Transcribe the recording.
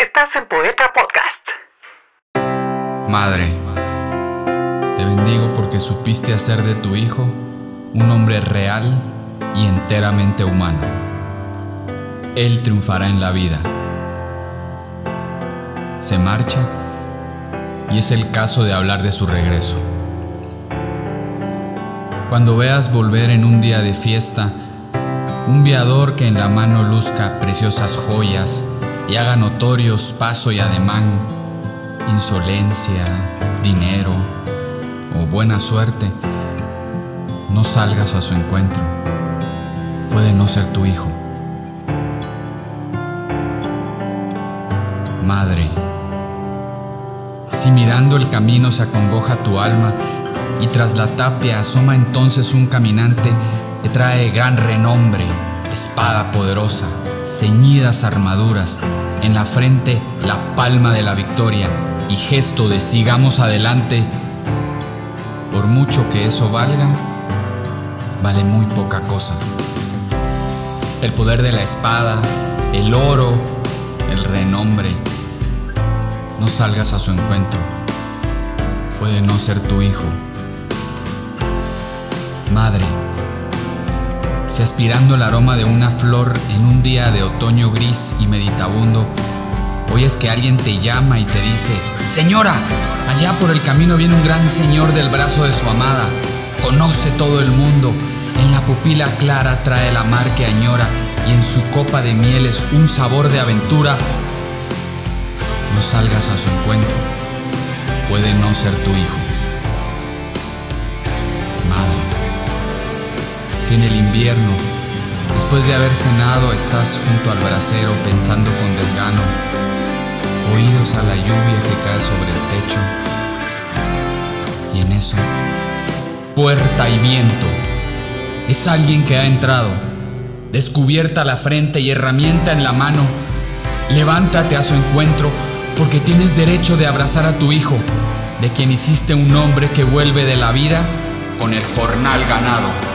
Estás en Poeta Podcast. Madre, te bendigo porque supiste hacer de tu hijo un hombre real y enteramente humano. Él triunfará en la vida. Se marcha y es el caso de hablar de su regreso. Cuando veas volver en un día de fiesta, un viador que en la mano luzca preciosas joyas y haga notorios paso y ademán, insolencia, dinero o buena suerte, no salgas a su encuentro. Puede no ser tu hijo. Madre, si mirando el camino se acongoja tu alma y tras la tapia asoma entonces un caminante que trae gran renombre, espada poderosa, ceñidas armaduras, en la frente la palma de la victoria y gesto de sigamos adelante, por mucho que eso valga, vale muy poca cosa. El poder de la espada, el oro, el renombre. No salgas a su encuentro. Puede no ser tu hijo. Madre, aspirando el aroma de una flor en un día de otoño gris y meditabundo, oyes que alguien te llama y te dice, Señora, allá por el camino viene un gran señor del brazo de su amada, conoce todo el mundo, en la pupila clara trae la mar que añora y en su copa de miel es un sabor de aventura, no salgas a su encuentro, puede no ser tu hijo. En el invierno, después de haber cenado, estás junto al brasero pensando con desgano, oídos a la lluvia que cae sobre el techo, y en eso, puerta y viento, es alguien que ha entrado, descubierta la frente y herramienta en la mano, levántate a su encuentro, porque tienes derecho de abrazar a tu hijo, de quien hiciste un hombre que vuelve de la vida con el jornal ganado.